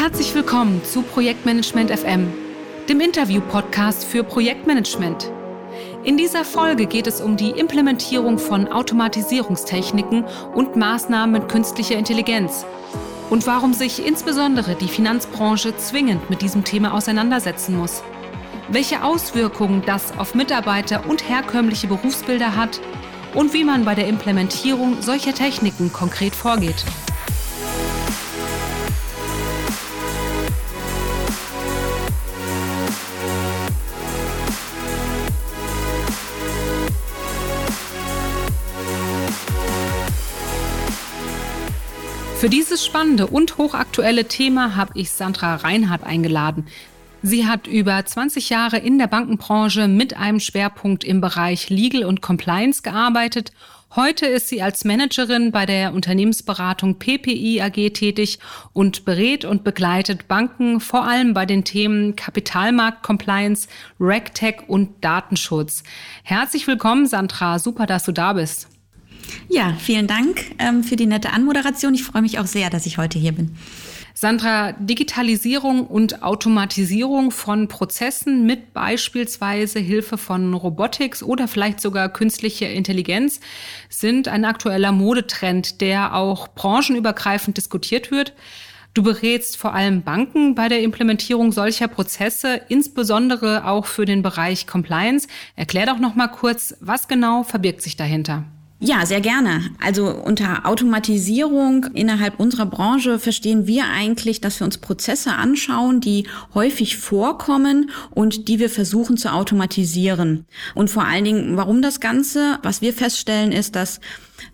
Herzlich willkommen zu Projektmanagement FM, dem Interview-Podcast für Projektmanagement. In dieser Folge geht es um die Implementierung von Automatisierungstechniken und Maßnahmen mit künstlicher Intelligenz und warum sich insbesondere die Finanzbranche zwingend mit diesem Thema auseinandersetzen muss. Welche Auswirkungen das auf Mitarbeiter und herkömmliche Berufsbilder hat und wie man bei der Implementierung solcher Techniken konkret vorgeht. Für dieses spannende und hochaktuelle Thema habe ich Sandra Reinhardt eingeladen. Sie hat über 20 Jahre in der Bankenbranche mit einem Schwerpunkt im Bereich Legal und Compliance gearbeitet. Heute ist sie als Managerin bei der Unternehmensberatung PPI AG tätig und berät und begleitet Banken vor allem bei den Themen Kapitalmarkt Compliance, RegTech und Datenschutz. Herzlich willkommen, Sandra. Super, dass du da bist. Ja, vielen Dank ähm, für die nette Anmoderation. Ich freue mich auch sehr, dass ich heute hier bin. Sandra, Digitalisierung und Automatisierung von Prozessen mit beispielsweise Hilfe von Robotics oder vielleicht sogar künstlicher Intelligenz sind ein aktueller Modetrend, der auch branchenübergreifend diskutiert wird. Du berätst vor allem Banken bei der Implementierung solcher Prozesse, insbesondere auch für den Bereich Compliance. Erklär doch noch mal kurz, was genau verbirgt sich dahinter? Ja, sehr gerne. Also unter Automatisierung innerhalb unserer Branche verstehen wir eigentlich, dass wir uns Prozesse anschauen, die häufig vorkommen und die wir versuchen zu automatisieren. Und vor allen Dingen, warum das Ganze? Was wir feststellen, ist, dass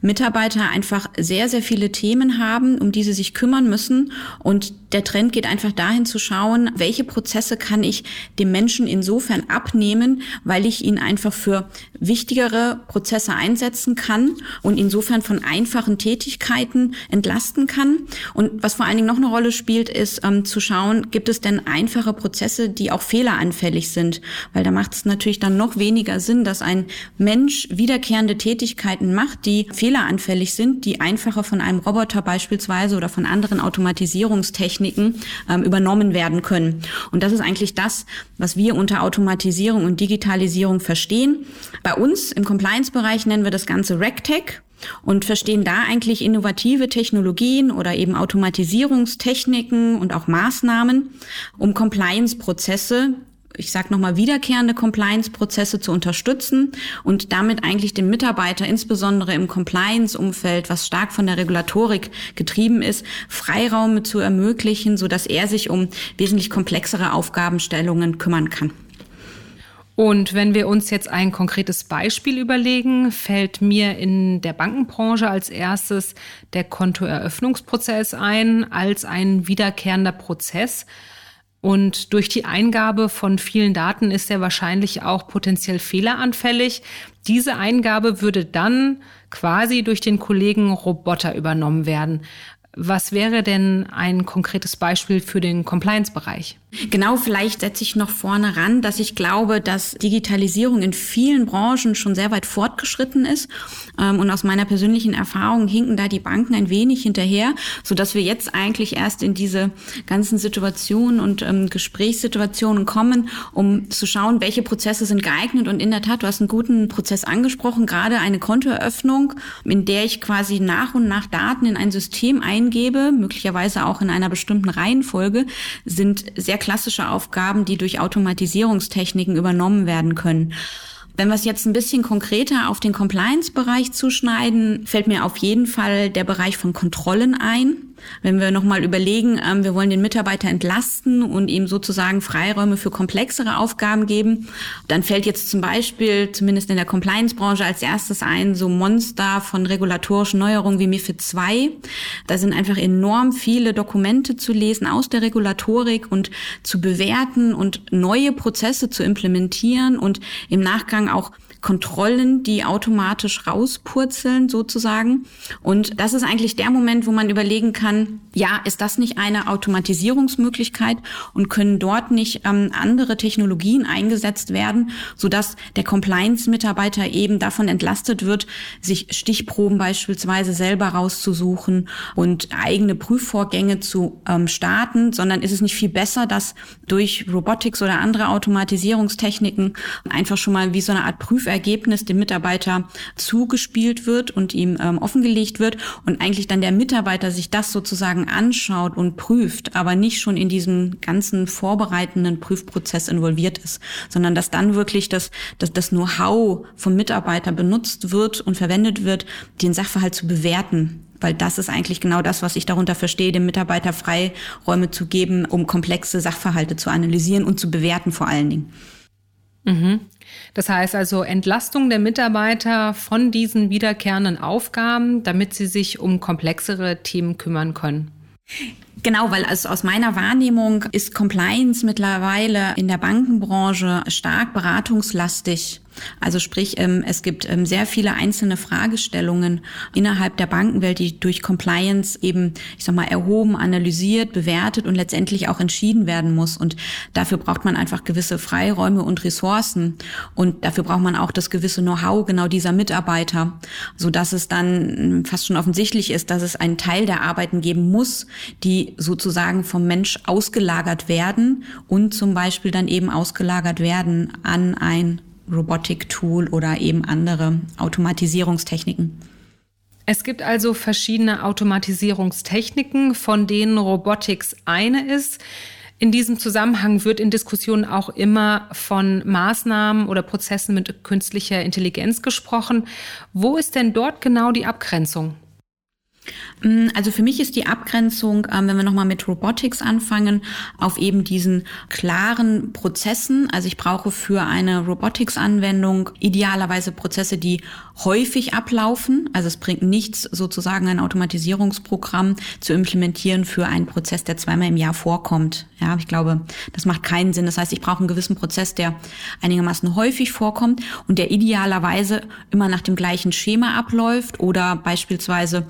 Mitarbeiter einfach sehr, sehr viele Themen haben, um die sie sich kümmern müssen. Und der Trend geht einfach dahin zu schauen, welche Prozesse kann ich dem Menschen insofern abnehmen, weil ich ihn einfach für wichtigere Prozesse einsetzen kann und insofern von einfachen Tätigkeiten entlasten kann. Und was vor allen Dingen noch eine Rolle spielt, ist ähm, zu schauen, gibt es denn einfache Prozesse, die auch fehleranfällig sind? Weil da macht es natürlich dann noch weniger Sinn, dass ein Mensch wiederkehrende Tätigkeiten macht, die fehleranfällig sind, die einfacher von einem Roboter beispielsweise oder von anderen Automatisierungstechniken ähm, übernommen werden können. Und das ist eigentlich das, was wir unter Automatisierung und Digitalisierung verstehen. Bei uns im Compliance-Bereich nennen wir das Ganze RegTech und verstehen da eigentlich innovative Technologien oder eben Automatisierungstechniken und auch Maßnahmen, um Compliance-Prozesse ich sage nochmal, wiederkehrende Compliance-Prozesse zu unterstützen und damit eigentlich dem Mitarbeiter, insbesondere im Compliance-Umfeld, was stark von der Regulatorik getrieben ist, Freiraum zu ermöglichen, so dass er sich um wesentlich komplexere Aufgabenstellungen kümmern kann. Und wenn wir uns jetzt ein konkretes Beispiel überlegen, fällt mir in der Bankenbranche als erstes der Kontoeröffnungsprozess ein als ein wiederkehrender Prozess. Und durch die Eingabe von vielen Daten ist er wahrscheinlich auch potenziell fehleranfällig. Diese Eingabe würde dann quasi durch den Kollegen Roboter übernommen werden. Was wäre denn ein konkretes Beispiel für den Compliance-Bereich? Genau, vielleicht setze ich noch vorne ran, dass ich glaube, dass Digitalisierung in vielen Branchen schon sehr weit fortgeschritten ist. Ähm, und aus meiner persönlichen Erfahrung hinken da die Banken ein wenig hinterher, so dass wir jetzt eigentlich erst in diese ganzen Situationen und ähm, Gesprächssituationen kommen, um zu schauen, welche Prozesse sind geeignet. Und in der Tat, du hast einen guten Prozess angesprochen, gerade eine Kontoeröffnung, in der ich quasi nach und nach Daten in ein System ein eingebe, möglicherweise auch in einer bestimmten Reihenfolge, sind sehr klassische Aufgaben, die durch Automatisierungstechniken übernommen werden können. Wenn wir es jetzt ein bisschen konkreter auf den Compliance-Bereich zuschneiden, fällt mir auf jeden Fall der Bereich von Kontrollen ein. Wenn wir nochmal überlegen, ähm, wir wollen den Mitarbeiter entlasten und ihm sozusagen Freiräume für komplexere Aufgaben geben, dann fällt jetzt zum Beispiel, zumindest in der Compliance-Branche, als erstes ein, so Monster von regulatorischen Neuerungen wie MIFID II. Da sind einfach enorm viele Dokumente zu lesen aus der Regulatorik und zu bewerten und neue Prozesse zu implementieren und im Nachgang auch Kontrollen, die automatisch rauspurzeln sozusagen. Und das ist eigentlich der Moment, wo man überlegen kann, ja, ist das nicht eine Automatisierungsmöglichkeit und können dort nicht ähm, andere Technologien eingesetzt werden, sodass der Compliance-Mitarbeiter eben davon entlastet wird, sich Stichproben beispielsweise selber rauszusuchen und eigene Prüfvorgänge zu ähm, starten, sondern ist es nicht viel besser, dass durch Robotics oder andere Automatisierungstechniken einfach schon mal wie so eine Art Prüfergebnis dem Mitarbeiter zugespielt wird und ihm ähm, offengelegt wird und eigentlich dann der Mitarbeiter sich das sozusagen anschaut und prüft, aber nicht schon in diesem ganzen vorbereitenden Prüfprozess involviert ist, sondern dass dann wirklich das, das, das Know-how vom Mitarbeiter benutzt wird und verwendet wird, den Sachverhalt zu bewerten weil das ist eigentlich genau das, was ich darunter verstehe, dem Mitarbeiter Freiräume zu geben, um komplexe Sachverhalte zu analysieren und zu bewerten vor allen Dingen. Mhm. Das heißt also Entlastung der Mitarbeiter von diesen wiederkehrenden Aufgaben, damit sie sich um komplexere Themen kümmern können. Genau, weil also aus meiner Wahrnehmung ist Compliance mittlerweile in der Bankenbranche stark beratungslastig. Also sprich, ähm, es gibt ähm, sehr viele einzelne Fragestellungen innerhalb der Bankenwelt, die durch Compliance eben, ich sag mal, erhoben, analysiert, bewertet und letztendlich auch entschieden werden muss. Und dafür braucht man einfach gewisse Freiräume und Ressourcen. Und dafür braucht man auch das gewisse Know-how genau dieser Mitarbeiter, so dass es dann fast schon offensichtlich ist, dass es einen Teil der Arbeiten geben muss, die sozusagen vom Mensch ausgelagert werden und zum Beispiel dann eben ausgelagert werden an ein Robotic-Tool oder eben andere Automatisierungstechniken. Es gibt also verschiedene Automatisierungstechniken, von denen Robotics eine ist. In diesem Zusammenhang wird in Diskussionen auch immer von Maßnahmen oder Prozessen mit künstlicher Intelligenz gesprochen. Wo ist denn dort genau die Abgrenzung? Mm, also für mich ist die Abgrenzung, ähm, wenn wir nochmal mit Robotics anfangen, auf eben diesen klaren Prozessen. Also ich brauche für eine Robotics-Anwendung idealerweise Prozesse, die häufig ablaufen. Also es bringt nichts, sozusagen ein Automatisierungsprogramm zu implementieren für einen Prozess, der zweimal im Jahr vorkommt. Ja, ich glaube, das macht keinen Sinn. Das heißt, ich brauche einen gewissen Prozess, der einigermaßen häufig vorkommt und der idealerweise immer nach dem gleichen Schema abläuft oder beispielsweise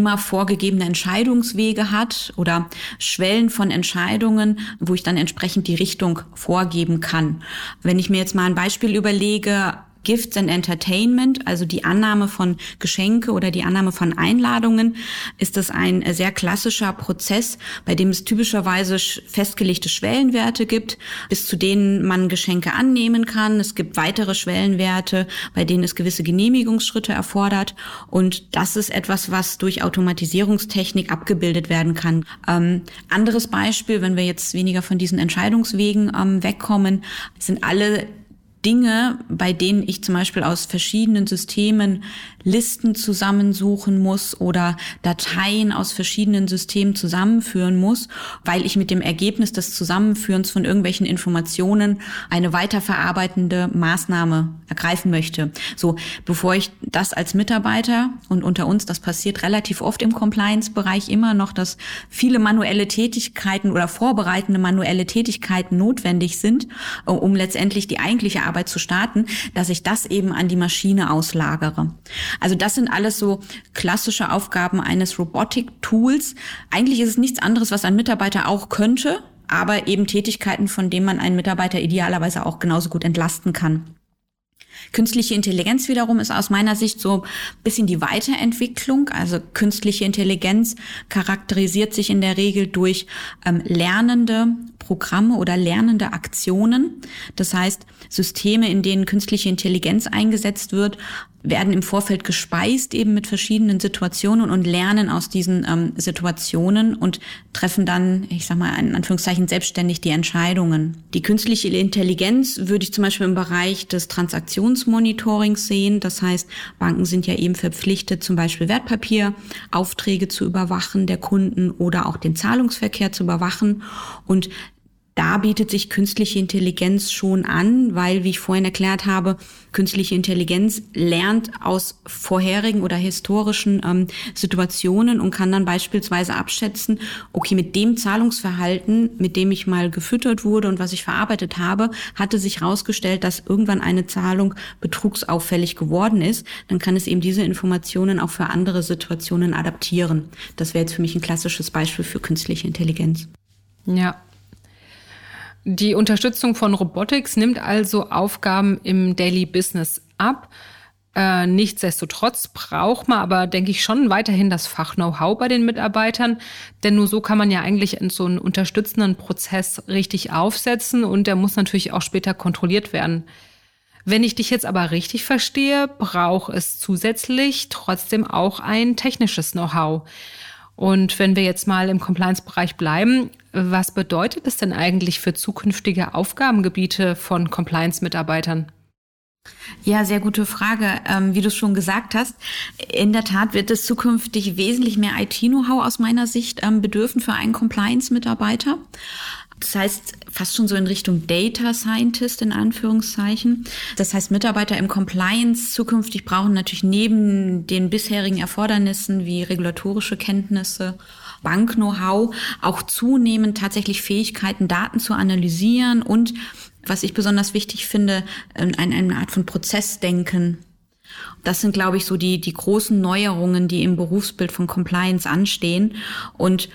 immer vorgegebene Entscheidungswege hat oder Schwellen von Entscheidungen, wo ich dann entsprechend die Richtung vorgeben kann. Wenn ich mir jetzt mal ein Beispiel überlege, Gifts and Entertainment, also die Annahme von Geschenke oder die Annahme von Einladungen, ist das ein äh, sehr klassischer Prozess, bei dem es typischerweise festgelegte Schwellenwerte gibt, bis zu denen man Geschenke annehmen kann. Es gibt weitere Schwellenwerte, bei denen es gewisse Genehmigungsschritte erfordert. Und das ist etwas, was durch Automatisierungstechnik abgebildet werden kann. Ähm, anderes Beispiel, wenn wir jetzt weniger von diesen Entscheidungswegen ähm, wegkommen, sind alle Dinge, bei denen ich zum Beispiel aus verschiedenen Systemen Listen zusammensuchen muss oder Dateien aus verschiedenen Systemen zusammenführen muss, weil ich mit dem Ergebnis des Zusammenführens von irgendwelchen Informationen eine weiterverarbeitende Maßnahme ergreifen möchte. So, bevor ich das als Mitarbeiter und unter uns, das passiert relativ oft im Compliance-Bereich immer noch, dass viele manuelle Tätigkeiten oder vorbereitende manuelle Tätigkeiten notwendig sind, um letztendlich die eigentliche Arbeit zu starten, dass ich das eben an die Maschine auslagere. Also das sind alles so klassische Aufgaben eines Robotic-Tools. Eigentlich ist es nichts anderes, was ein Mitarbeiter auch könnte, aber eben Tätigkeiten, von denen man einen Mitarbeiter idealerweise auch genauso gut entlasten kann. Künstliche Intelligenz wiederum ist aus meiner Sicht so ein bisschen die Weiterentwicklung. Also künstliche Intelligenz charakterisiert sich in der Regel durch ähm, lernende Programme oder lernende Aktionen. Das heißt, Systeme, in denen künstliche Intelligenz eingesetzt wird, werden im Vorfeld gespeist eben mit verschiedenen Situationen und lernen aus diesen ähm, Situationen und treffen dann, ich sag mal in Anführungszeichen, selbstständig die Entscheidungen. Die künstliche Intelligenz würde ich zum Beispiel im Bereich des Transaktionsmonitorings sehen. Das heißt, Banken sind ja eben verpflichtet, zum Beispiel Wertpapieraufträge zu überwachen der Kunden oder auch den Zahlungsverkehr zu überwachen. Und da bietet sich künstliche Intelligenz schon an, weil, wie ich vorhin erklärt habe, künstliche Intelligenz lernt aus vorherigen oder historischen ähm, Situationen und kann dann beispielsweise abschätzen, okay, mit dem Zahlungsverhalten, mit dem ich mal gefüttert wurde und was ich verarbeitet habe, hatte sich herausgestellt, dass irgendwann eine Zahlung betrugsauffällig geworden ist. Dann kann es eben diese Informationen auch für andere Situationen adaptieren. Das wäre jetzt für mich ein klassisches Beispiel für künstliche Intelligenz. Ja, die Unterstützung von Robotics nimmt also Aufgaben im Daily Business ab. Äh, nichtsdestotrotz braucht man aber, denke ich, schon weiterhin das Fach-Know-how bei den Mitarbeitern, denn nur so kann man ja eigentlich in so einen unterstützenden Prozess richtig aufsetzen und der muss natürlich auch später kontrolliert werden. Wenn ich dich jetzt aber richtig verstehe, braucht es zusätzlich trotzdem auch ein technisches Know-how. Und wenn wir jetzt mal im Compliance-Bereich bleiben, was bedeutet das denn eigentlich für zukünftige Aufgabengebiete von Compliance-Mitarbeitern? Ja, sehr gute Frage. Ähm, wie du schon gesagt hast, in der Tat wird es zukünftig wesentlich mehr IT-Know-how aus meiner Sicht ähm, bedürfen für einen Compliance-Mitarbeiter. Das heißt, fast schon so in Richtung Data Scientist in Anführungszeichen. Das heißt, Mitarbeiter im Compliance zukünftig brauchen natürlich neben den bisherigen Erfordernissen wie regulatorische Kenntnisse, Bank-Know-how auch zunehmend tatsächlich Fähigkeiten, Daten zu analysieren und was ich besonders wichtig finde, eine, eine Art von Prozessdenken das sind, glaube ich, so die, die großen Neuerungen, die im Berufsbild von Compliance anstehen. Und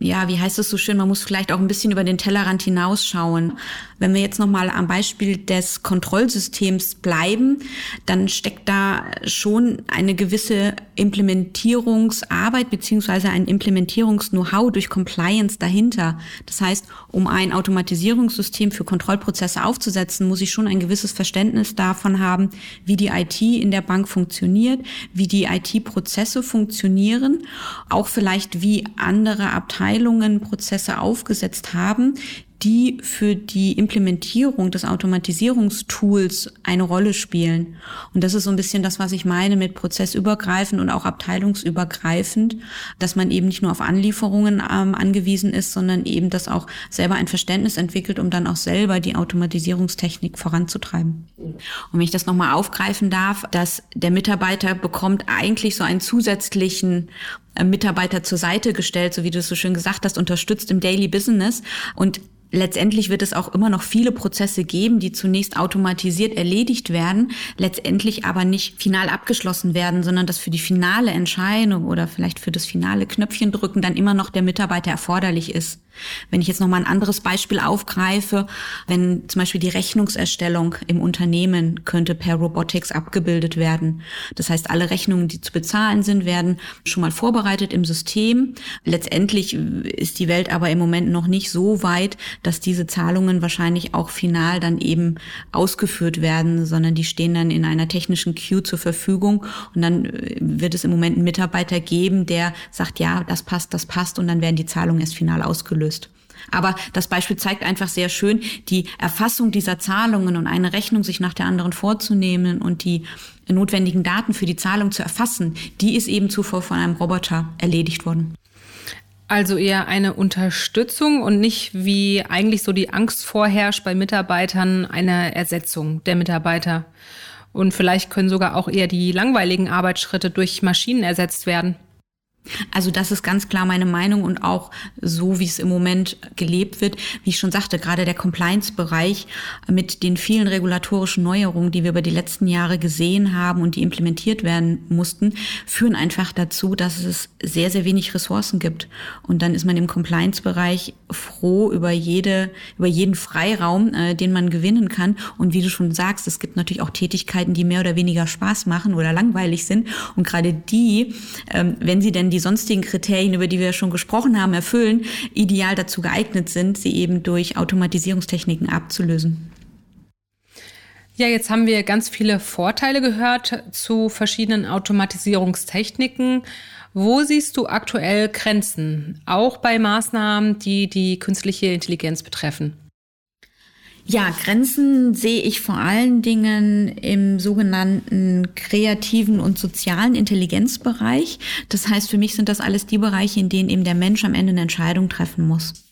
ja, wie heißt es so schön, man muss vielleicht auch ein bisschen über den Tellerrand hinausschauen. Wenn wir jetzt nochmal am Beispiel des Kontrollsystems bleiben, dann steckt da schon eine gewisse Implementierungsarbeit beziehungsweise ein Implementierungs-Know-how durch Compliance dahinter. Das heißt, um ein Automatisierungssystem für Kontrollprozesse aufzusetzen, muss ich schon ein gewisses Verständnis davon haben, wie die IT in der Bank funktioniert, wie die IT-Prozesse funktionieren, auch vielleicht wie andere Abteilungen Prozesse aufgesetzt haben, die für die Implementierung des Automatisierungstools eine Rolle spielen. Und das ist so ein bisschen das, was ich meine mit prozessübergreifend und auch abteilungsübergreifend, dass man eben nicht nur auf Anlieferungen ähm, angewiesen ist, sondern eben das auch selber ein Verständnis entwickelt, um dann auch selber die Automatisierungstechnik voranzutreiben. Und wenn ich das nochmal aufgreifen darf, dass der Mitarbeiter bekommt eigentlich so einen zusätzlichen äh, Mitarbeiter zur Seite gestellt, so wie du es so schön gesagt hast, unterstützt im Daily Business. Und Letztendlich wird es auch immer noch viele Prozesse geben, die zunächst automatisiert erledigt werden, letztendlich aber nicht final abgeschlossen werden, sondern dass für die finale Entscheidung oder vielleicht für das finale Knöpfchen drücken dann immer noch der Mitarbeiter erforderlich ist. Wenn ich jetzt noch mal ein anderes Beispiel aufgreife, wenn zum Beispiel die Rechnungserstellung im Unternehmen könnte per Robotics abgebildet werden. Das heißt, alle Rechnungen, die zu bezahlen sind, werden schon mal vorbereitet im System. Letztendlich ist die Welt aber im Moment noch nicht so weit, dass diese Zahlungen wahrscheinlich auch final dann eben ausgeführt werden, sondern die stehen dann in einer technischen Queue zur Verfügung und dann äh, wird es im Moment einen Mitarbeiter geben, der sagt, ja, das passt, das passt und dann werden die Zahlungen erst final ausgelöst ausgelöst. Aber das Beispiel zeigt einfach sehr schön, die Erfassung dieser Zahlungen und eine Rechnung sich nach der anderen vorzunehmen und die notwendigen Daten für die Zahlung zu erfassen, die ist eben zuvor von einem Roboter erledigt worden. Also eher eine Unterstützung und nicht wie eigentlich so die Angst vorherrscht bei Mitarbeitern eine Ersetzung der Mitarbeiter. Und vielleicht können sogar auch eher die langweiligen Arbeitsschritte durch Maschinen ersetzt werden. Also das ist ganz klar meine Meinung und auch so, wie es im Moment gelebt wird. Wie ich schon sagte, gerade der Compliance-Bereich mit den vielen regulatorischen Neuerungen, die wir über die letzten Jahre gesehen haben und die implementiert werden mussten, führen einfach dazu, dass es sehr, sehr wenig Ressourcen gibt. Und dann ist man im Compliance-Bereich froh über jede, über jeden Freiraum, äh, den man gewinnen kann. Und wie du schon sagst, es gibt natürlich auch Tätigkeiten, die mehr oder weniger Spaß machen oder langweilig sind. Und gerade die, ähm, wenn sie denn die sonstigen Kriterien, über die wir schon gesprochen haben, erfüllen, ideal dazu geeignet sind, sie eben durch Automatisierungstechniken abzulösen. Ja, jetzt haben wir ganz viele Vorteile gehört zu verschiedenen Automatisierungstechniken. Wo siehst du aktuell Grenzen, auch bei Maßnahmen, die die künstliche Intelligenz betreffen? Ja, Grenzen sehe ich vor allen Dingen im sogenannten kreativen und sozialen Intelligenzbereich. Das heißt, für mich sind das alles die Bereiche, in denen eben der Mensch am Ende eine Entscheidung treffen muss.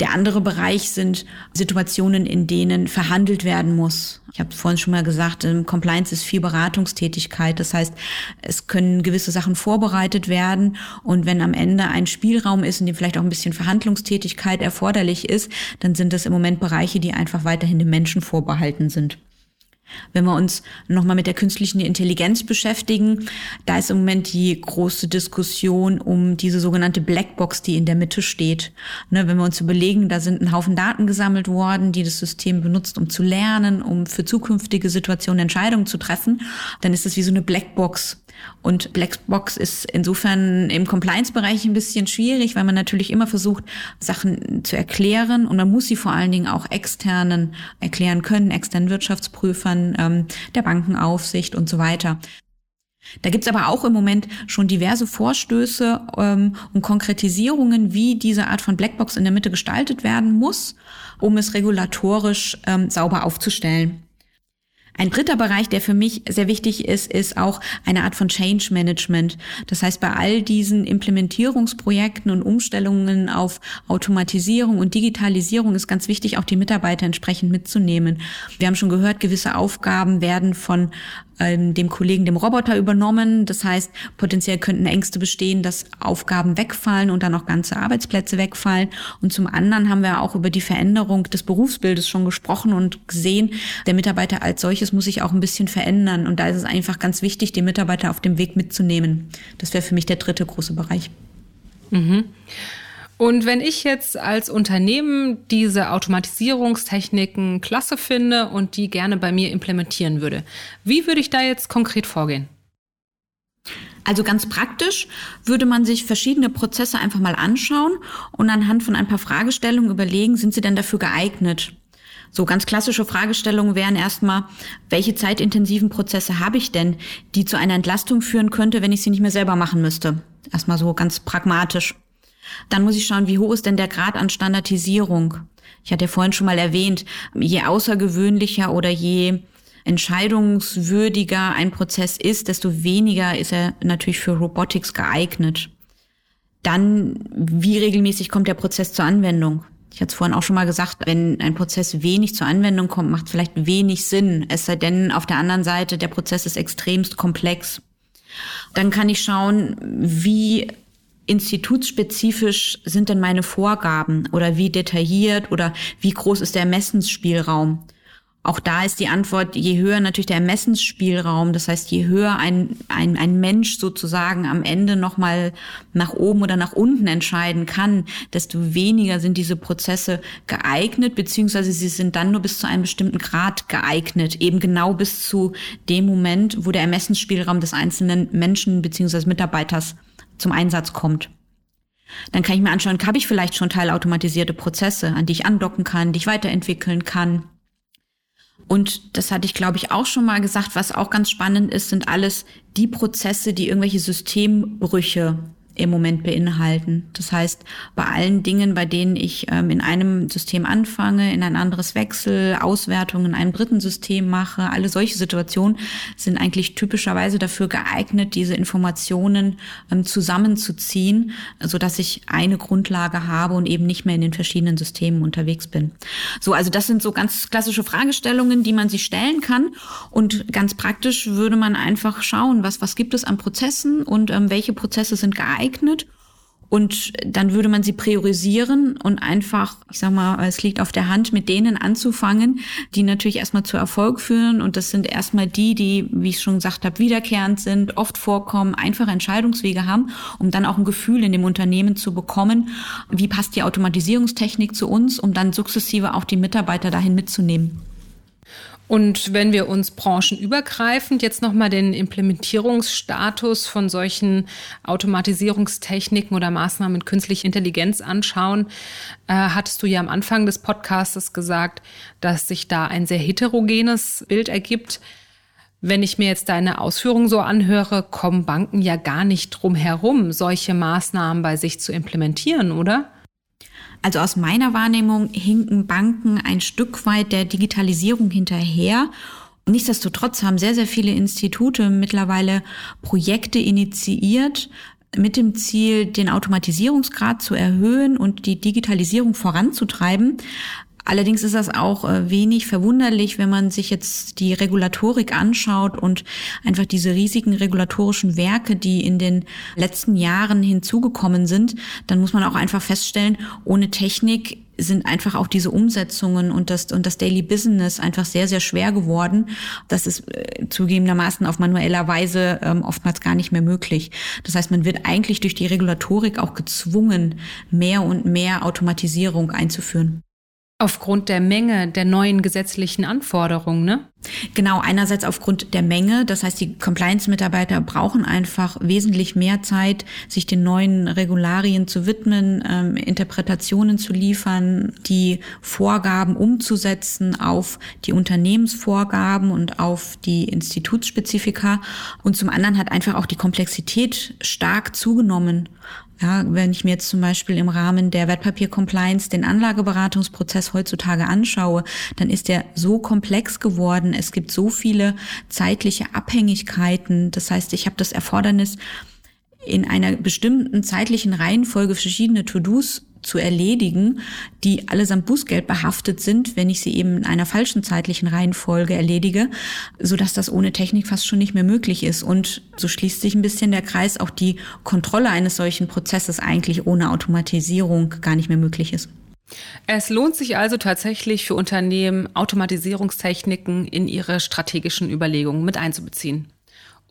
Der andere Bereich sind Situationen, in denen verhandelt werden muss. Ich habe vorhin schon mal gesagt, Compliance ist viel Beratungstätigkeit. Das heißt, es können gewisse Sachen vorbereitet werden und wenn am Ende ein Spielraum ist, in dem vielleicht auch ein bisschen Verhandlungstätigkeit erforderlich ist, dann sind das im Moment Bereiche, die einfach weiterhin den Menschen vorbehalten sind. Wenn wir uns nochmal mit der künstlichen Intelligenz beschäftigen, da ist im Moment die große Diskussion um diese sogenannte Blackbox, die in der Mitte steht. Ne, wenn wir uns überlegen, da sind ein Haufen Daten gesammelt worden, die das System benutzt, um zu lernen, um für zukünftige Situationen Entscheidungen zu treffen, dann ist es wie so eine Blackbox. Und Blackbox ist insofern im Compliance-Bereich ein bisschen schwierig, weil man natürlich immer versucht, Sachen zu erklären und man muss sie vor allen Dingen auch externen erklären können, externen Wirtschaftsprüfern, ähm, der Bankenaufsicht und so weiter. Da gibt's aber auch im Moment schon diverse Vorstöße ähm, und Konkretisierungen, wie diese Art von Blackbox in der Mitte gestaltet werden muss, um es regulatorisch ähm, sauber aufzustellen. Ein dritter Bereich, der für mich sehr wichtig ist, ist auch eine Art von Change Management. Das heißt, bei all diesen Implementierungsprojekten und Umstellungen auf Automatisierung und Digitalisierung ist ganz wichtig, auch die Mitarbeiter entsprechend mitzunehmen. Wir haben schon gehört, gewisse Aufgaben werden von dem Kollegen, dem Roboter übernommen. Das heißt, potenziell könnten Ängste bestehen, dass Aufgaben wegfallen und dann auch ganze Arbeitsplätze wegfallen. Und zum anderen haben wir auch über die Veränderung des Berufsbildes schon gesprochen und gesehen, der Mitarbeiter als solches muss sich auch ein bisschen verändern. Und da ist es einfach ganz wichtig, die Mitarbeiter auf dem Weg mitzunehmen. Das wäre für mich der dritte große Bereich. Mhm. Und wenn ich jetzt als Unternehmen diese Automatisierungstechniken klasse finde und die gerne bei mir implementieren würde, wie würde ich da jetzt konkret vorgehen? Also ganz praktisch würde man sich verschiedene Prozesse einfach mal anschauen und anhand von ein paar Fragestellungen überlegen, sind sie denn dafür geeignet? So ganz klassische Fragestellungen wären erstmal, welche zeitintensiven Prozesse habe ich denn, die zu einer Entlastung führen könnte, wenn ich sie nicht mehr selber machen müsste? Erstmal so ganz pragmatisch. Dann muss ich schauen, wie hoch ist denn der Grad an Standardisierung? Ich hatte ja vorhin schon mal erwähnt, je außergewöhnlicher oder je entscheidungswürdiger ein Prozess ist, desto weniger ist er natürlich für Robotics geeignet. Dann, wie regelmäßig kommt der Prozess zur Anwendung? Ich hatte es vorhin auch schon mal gesagt, wenn ein Prozess wenig zur Anwendung kommt, macht es vielleicht wenig Sinn. Es sei denn, auf der anderen Seite, der Prozess ist extremst komplex. Dann kann ich schauen, wie institutsspezifisch sind denn meine Vorgaben oder wie detailliert oder wie groß ist der Ermessensspielraum? Auch da ist die Antwort, je höher natürlich der Ermessensspielraum, das heißt, je höher ein, ein, ein Mensch sozusagen am Ende nochmal nach oben oder nach unten entscheiden kann, desto weniger sind diese Prozesse geeignet, beziehungsweise sie sind dann nur bis zu einem bestimmten Grad geeignet, eben genau bis zu dem Moment, wo der Ermessensspielraum des einzelnen Menschen beziehungsweise Mitarbeiters zum Einsatz kommt. Dann kann ich mir anschauen, habe ich vielleicht schon teilautomatisierte Prozesse, an die ich andocken kann, die ich weiterentwickeln kann. Und das hatte ich, glaube ich, auch schon mal gesagt, was auch ganz spannend ist, sind alles die Prozesse, die irgendwelche Systembrüche im Moment beinhalten. Das heißt, bei allen Dingen, bei denen ich ähm, in einem System anfange, in ein anderes wechsel, Auswertungen in einem dritten System mache, alle solche Situationen sind eigentlich typischerweise dafür geeignet, diese Informationen ähm, zusammenzuziehen, so dass ich eine Grundlage habe und eben nicht mehr in den verschiedenen Systemen unterwegs bin. So, also das sind so ganz klassische Fragestellungen, die man sich stellen kann und ganz praktisch würde man einfach schauen, was was gibt es an Prozessen und ähm, welche Prozesse sind geeignet geeignet. Und dann würde man sie priorisieren und einfach, ich sag mal, es liegt auf der Hand, mit denen anzufangen, die natürlich erstmal zu Erfolg führen. Und das sind erstmal die, die, wie ich schon gesagt habe, wiederkehrend sind, oft vorkommen, einfache Entscheidungswege haben, um dann auch ein Gefühl in dem Unternehmen zu bekommen, wie passt die Automatisierungstechnik zu uns, um dann sukzessive auch die Mitarbeiter dahin mitzunehmen. Und wenn wir uns branchenübergreifend jetzt nochmal den Implementierungsstatus von solchen Automatisierungstechniken oder Maßnahmen mit künstlicher Intelligenz anschauen, äh, hattest du ja am Anfang des Podcasts gesagt, dass sich da ein sehr heterogenes Bild ergibt. Wenn ich mir jetzt deine Ausführungen so anhöre, kommen Banken ja gar nicht drum herum, solche Maßnahmen bei sich zu implementieren, oder? Also aus meiner Wahrnehmung hinken Banken ein Stück weit der Digitalisierung hinterher. Nichtsdestotrotz haben sehr, sehr viele Institute mittlerweile Projekte initiiert, mit dem Ziel, den Automatisierungsgrad zu erhöhen und die Digitalisierung voranzutreiben. Allerdings ist das auch äh, wenig verwunderlich, wenn man sich jetzt die Regulatorik anschaut und einfach diese riesigen regulatorischen Werke, die in den letzten Jahren hinzugekommen sind, dann muss man auch einfach feststellen, ohne Technik sind einfach auch diese Umsetzungen und das, und das Daily Business einfach sehr, sehr schwer geworden. Das ist äh, zugegebenermaßen auf manueller Weise ähm, oftmals gar nicht mehr möglich. Das heißt, man wird eigentlich durch die Regulatorik auch gezwungen, mehr und mehr Automatisierung einzuführen. Aufgrund der Menge der neuen gesetzlichen Anforderungen, ne? Genau, einerseits aufgrund der Menge. Das heißt, die Compliance-Mitarbeiter brauchen einfach wesentlich mehr Zeit, sich den neuen Regularien zu widmen, ähm, Interpretationen zu liefern, die Vorgaben umzusetzen auf die Unternehmensvorgaben und auf die Institutsspezifika. Und zum anderen hat einfach auch die Komplexität stark zugenommen. Ja, wenn ich mir jetzt zum Beispiel im Rahmen der Wertpapier-Compliance den Anlageberatungsprozess heutzutage anschaue, dann ist der so komplex geworden. Es gibt so viele zeitliche Abhängigkeiten. Das heißt, ich habe das Erfordernis, in einer bestimmten zeitlichen Reihenfolge verschiedene To-Dos zu erledigen, die allesamt Bußgeld behaftet sind, wenn ich sie eben in einer falschen zeitlichen Reihenfolge erledige, so dass das ohne Technik fast schon nicht mehr möglich ist. Und so schließt sich ein bisschen der Kreis, auch die Kontrolle eines solchen Prozesses eigentlich ohne Automatisierung gar nicht mehr möglich ist. Es lohnt sich also tatsächlich für Unternehmen, Automatisierungstechniken in ihre strategischen Überlegungen mit einzubeziehen.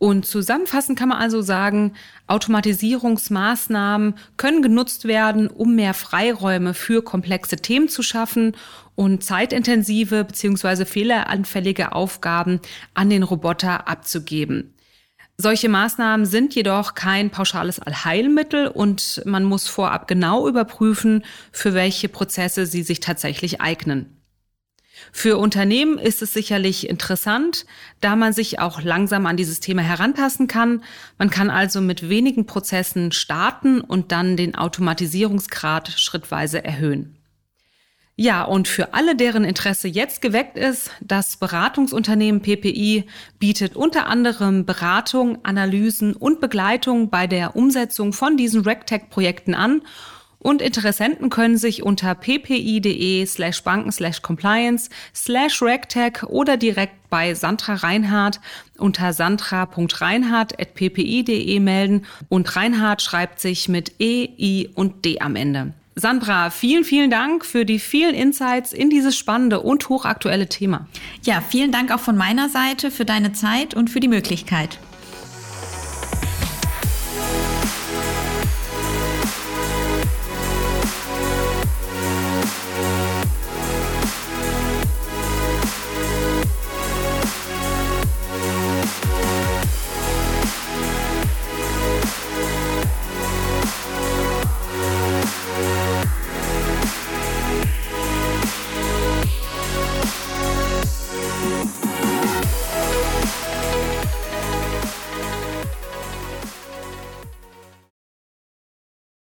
Und zusammenfassend kann man also sagen, Automatisierungsmaßnahmen können genutzt werden, um mehr Freiräume für komplexe Themen zu schaffen und zeitintensive bzw. fehleranfällige Aufgaben an den Roboter abzugeben. Solche Maßnahmen sind jedoch kein pauschales Allheilmittel und man muss vorab genau überprüfen, für welche Prozesse sie sich tatsächlich eignen. Für Unternehmen ist es sicherlich interessant, da man sich auch langsam an dieses Thema herantasten kann. Man kann also mit wenigen Prozessen starten und dann den Automatisierungsgrad schrittweise erhöhen. Ja, und für alle, deren Interesse jetzt geweckt ist, das Beratungsunternehmen PPI bietet unter anderem Beratung, Analysen und Begleitung bei der Umsetzung von diesen RegTech-Projekten an und Interessenten können sich unter ppi.de slash banken slash compliance slash regtech oder direkt bei Sandra Reinhardt unter sandra.reinhardt.ppi.de melden und Reinhardt schreibt sich mit E, I und D am Ende. Sandra, vielen, vielen Dank für die vielen Insights in dieses spannende und hochaktuelle Thema. Ja, vielen Dank auch von meiner Seite für deine Zeit und für die Möglichkeit.